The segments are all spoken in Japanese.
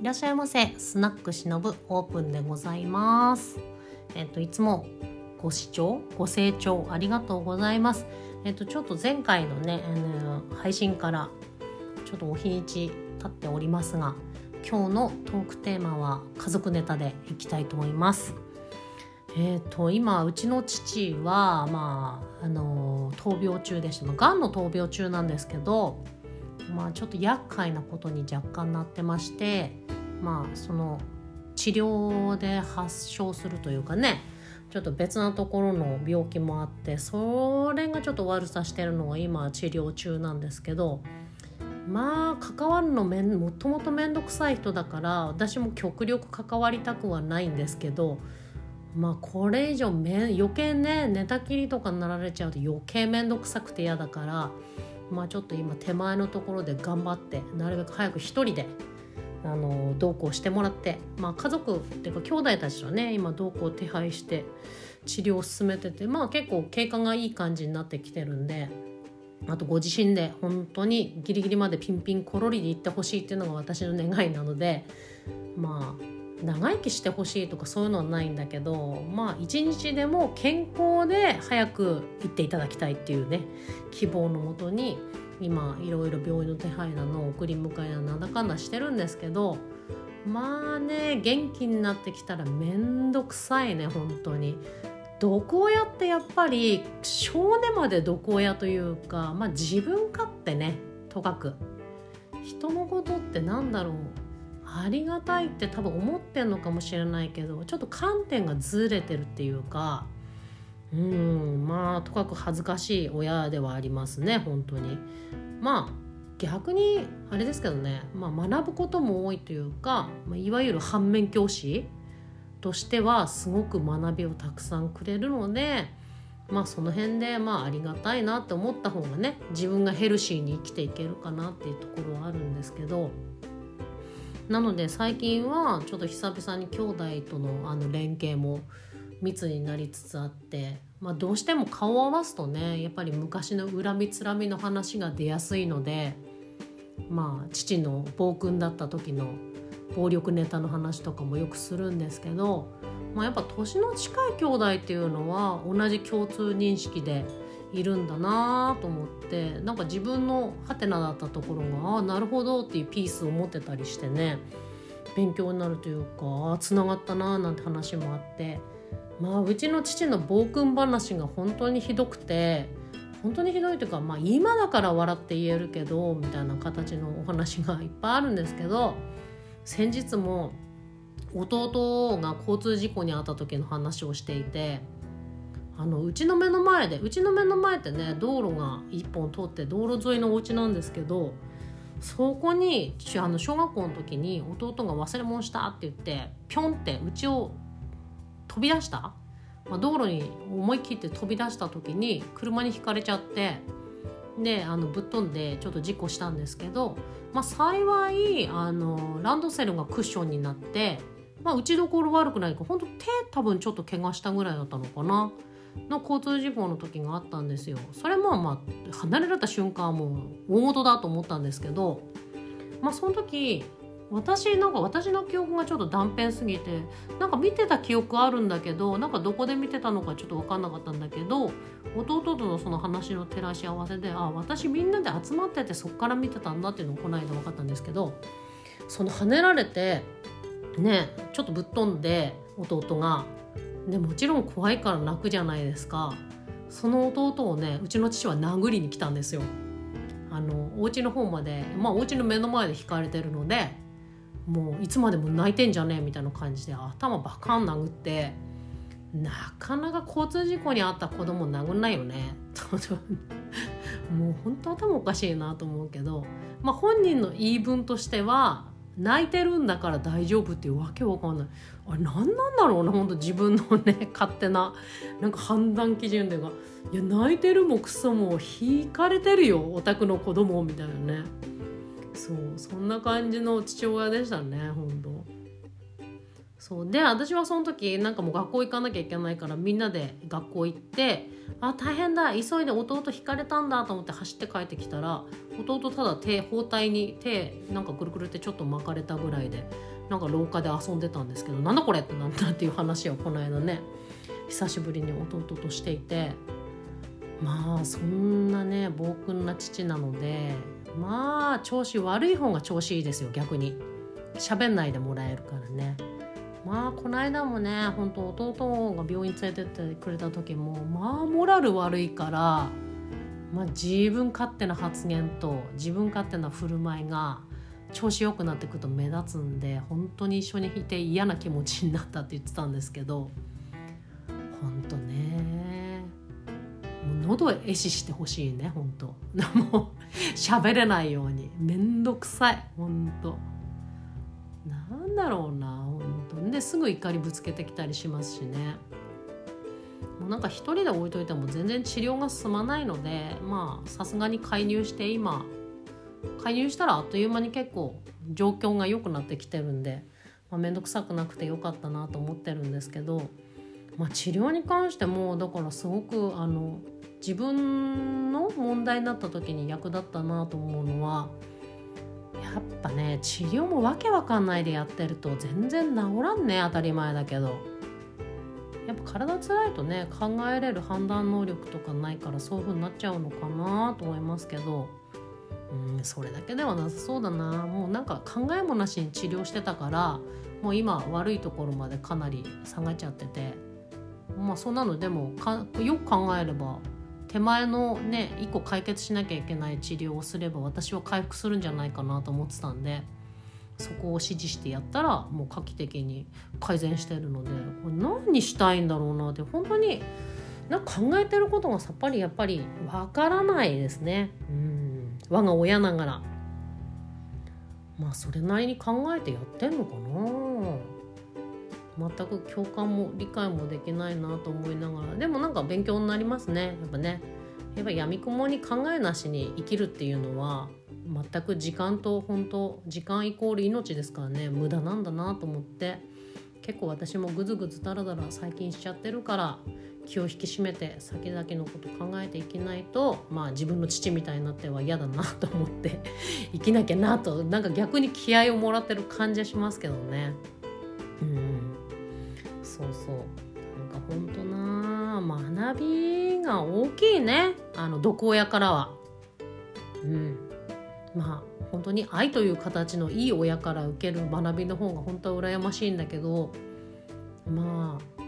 いらっしゃいませ。スナックしのぶオープンでございます。えっといつもご視聴ご清聴ありがとうございます。えっとちょっと前回のね、あの配信からちょっとお日にち経っておりますが今日のトークテーマは家族ネタでいきたいと思います。えーと、今うちの父は、まあ、あの闘病中でして、がんの闘病中なんですけど、まあ、ちょっと厄介なことに若干なってまして、まあ、その治療で発症するというかねちょっと別なところの病気もあってそれがちょっと悪さしてるのが今治療中なんですけどまあ関わるのめんもともと面倒くさい人だから私も極力関わりたくはないんですけどまあこれ以上め余計ね寝たきりとかになられちゃうと余計面倒くさくて嫌だからまあちょっと今手前のところで頑張ってなるべく早く一人であの同行してもらって、まあ、家族っていうか兄弟たちとね今同行手配して治療を進めててまあ結構経過がいい感じになってきてるんであとご自身で本当にギリギリまでピンピンコロリで行ってほしいっていうのが私の願いなのでまあ長生きしてほしいとかそういうのはないんだけどまあ一日でも健康で早く行っていただきたいっていうね希望のもとに今いろいろ病院の手配なの送り迎えななんだかんだしてるんですけどまあね元気になってきたらめんどくさいね本当に。毒親ってやっぱり少年まで毒親というか、まあ、自分勝手ねとかく人のことってなんだろうありがたいって多分思ってんのかもしれないけどちょっと観点がずれてるっていうかうんまあとかく恥ずかしい親ではありますね本当に。まあ逆にあれですけどね、まあ、学ぶことも多いというか、まあ、いわゆる反面教師としてはすごく学びをたくさんくれるのでまあその辺でまあありがたいなって思った方がね自分がヘルシーに生きていけるかなっていうところはあるんですけどなので最近はちょっと久々に兄弟とのあの連携も密になりつつあって、まあ、どうしても顔を合わすとねやっぱり昔の恨みつらみの話が出やすいのでまあ父の暴君だった時の暴力ネタの話とかもよくするんですけど、まあ、やっぱ年の近い兄弟っていうのは同じ共通認識でいるんだなと思ってなんか自分のハテナだったところがああなるほどっていうピースを持ってたりしてね勉強になるというかあつながったななんて話もあってまあうちの父の暴君話が本当にひどくて本当にひどいというかまあ今だから笑って言えるけどみたいな形のお話がいっぱいあるんですけど先日も弟が交通事故に遭った時の話をしていてあのうちの目の前でうちの目の前ってね道路が1本通って道路沿いのお家なんですけどそこにあの小学校の時に弟が忘れ物したって言ってピョンってうちを飛び出した、まあ、道路に思い切って飛び出した時に車にひかれちゃってであのぶっ飛んでちょっと事故したんですけど、まあ、幸いあのランドセルがクッションになって、まあ、打ちどころ悪くないか本当手多分ちょっと怪我したぐらいだったのかな。の交通事故の時があったんですよ。それもまあ離れられた瞬間はもう大事だと思ったんですけど、まあ、その時私なんか私の記憶がちょっと断片すぎてなんか見てた記憶あるんだけどなんかどこで見てたのかちょっと分かんなかったんだけど弟とのその話の照らし合わせであ私みんなで集まっててそっから見てたんだっていうのをこの間分かったんですけどその跳ねられてねちょっとぶっ飛んで弟がでもちろん怖いから泣くじゃないですか。その弟をねうちの父は殴りに来たんですよ。あのお家の方までまあお家の目の前で引かれてるのでもういつまでも泣いてんじゃねえみたいな感じで頭バカン殴ってなかなか交通事故に遭った子供殴んないよね。もう本当頭おかしいなと思うけど、まあ、本人の言い分としては泣いてるんだから大丈夫っていうわけわかんない。あれ何なんだろうな本当自分のね 勝手ななんか判断基準でがいや泣いてるもクソも引かれてるよオタクの子供みたいなね。そうそんな感じの父親でしたね本当そう。で私はその時なんかもう学校行かなきゃいけないからみんなで学校行ってあ大変だ急いで弟引かれたんだと思って走って帰ってきたら弟ただ手包帯に手なんかくるくるってちょっと巻かれたぐらいでなんか廊下で遊んでたんですけどなんだこれってなったっていう話をこの間ね久しぶりに弟としていてまあそんなね暴君な父なのでまあ調子悪い方が調子いいですよ逆に。喋んないでもらえるからね。まあこの間もね本当弟が病院連れてってくれた時もまあモラル悪いから、まあ、自分勝手な発言と自分勝手な振る舞いが調子良くなってくると目立つんで本当に一緒にいて嫌な気持ちになったって言ってたんですけど本当ねもう喉へ死してほしいね本当。もう喋れないように。めんどくさい本当。なんだろうな。ですぐ怒りぶつけてきたりしますしね。もうなんか一人で置いといても全然治療が進まないのでまあさすがに介入して今介入したらあっという間に結構状況が良くなってきてるんで面倒、まあ、くさくなくてよかったなと思ってるんですけど、まあ、治療に関してもだからすごくあの自分の問題になった時に役立ったなと思うのはやっぱね治療もわけわかんないでやってると全然治らんね当たり前だけど。やっぱ体つらいとね考えれる判断能力とかないからそういう風になっちゃうのかなと思いますけど。うんそれだけではなさそうだな。もうなんか考えもなしに治療してたからもう今悪いところまでかなり下がっちゃってて。まあそんなのでもよく考えれば手前のね一個解決しなきゃいけない治療をすれば私は回復するんじゃないかなと思ってたんでそこを指示してやったらもう画期的に改善してるのでこれ何したいんだろうなって本当になんか考えてることがさっぱりやっぱりわからないですね。うん。我が親ながら。まあそれなりに考えてやってんのかな。全く共感も理解もできないなと思いながらでもなんか勉強になりますね。やっぱね。やっぱやみくもに考えなしに生きるっていうのは全く時間と本当時間イコール命ですからね。無駄なんだなと思って。結構私もグズグズダラダラ最近しちゃってるから気を引き締めて先々のこと考えていけないとまあ自分の父みたいになっては嫌だなと思って生きなきゃなとなんか逆に気合をもらってる感じはしますけどね。そうそう。なんかほんとな学びが大きいね。あの毒親からは。うん。まあ本当に愛という形のいい親から受ける学びの方が本当は羨ましいんだけど。まあ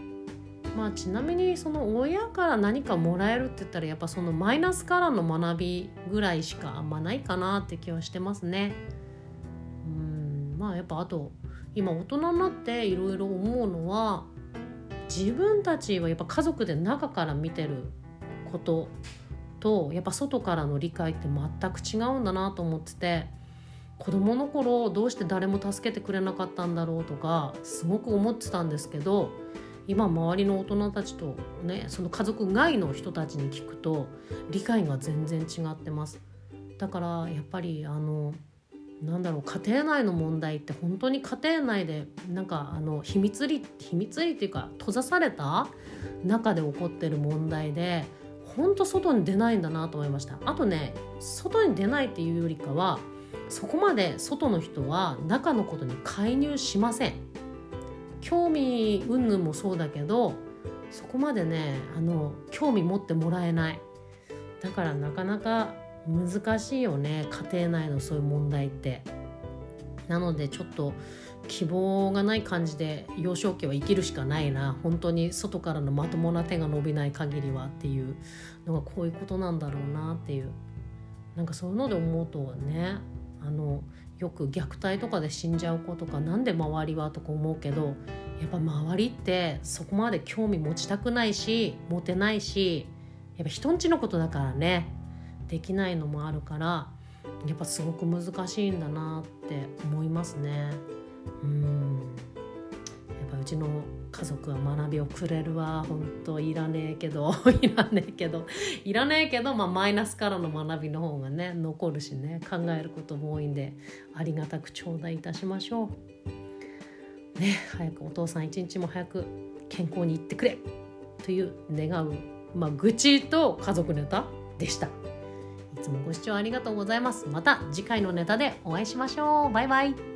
まあちなみにその親から何かもらえるって言ったらやっぱそのマイナスからの学びぐらいしかあんまないかなって気はしてますね。うん。まあやっぱあと今大人になっていろいろ思うのは自分たちはやっぱ家族で中から見てることとやっぱ外からの理解って全く違うんだなと思ってて子供の頃どうして誰も助けてくれなかったんだろうとかすごく思ってたんですけど今周りの大人たちとねその家族外の人たちに聞くと理解が全然違ってます。だからやっぱりあのなんだろう家庭内の問題って本当に家庭内でなんかあの秘密裏秘密裏っていうか閉ざされた中で起こってる問題で本当外に出ないんだなと思いました。あとね外に出ないっていうよりかはそこまで外の人は中のことに介入しません。興味云々もそうだけどそこまでねあの興味持ってもらえない。だからなかなか難しいよね家庭内のそういう問題って。なのでちょっと希望がない感じで幼少期は生きるしかないな。本当に外からのまともな手が伸びない限りはっていうのがこういうことなんだろうなっていう。なんかそういうので思うとねあのよく虐待とかで死んじゃう子とか何で周りはとか思うけどやっぱ周りってそこまで興味持ちたくないし持てないしやっぱ人んちのことだからね。できないのもあるからやっぱすごく難しいんだなって思いますね。うんやっぱうちの家族は学びをくれるわ本当いらねえけど いらねえけどいらねえけど、まあ、マイナスからの学びの方がね残るしね考えることも多いんでありがたく頂戴いたしましょう。ね早くお父さん一日も早く健康にいってくれという願う、まあ、愚痴と家族ネタでした。いつもご視聴ありがとうございます。また次回のネタでお会いしましょう。バイバイ。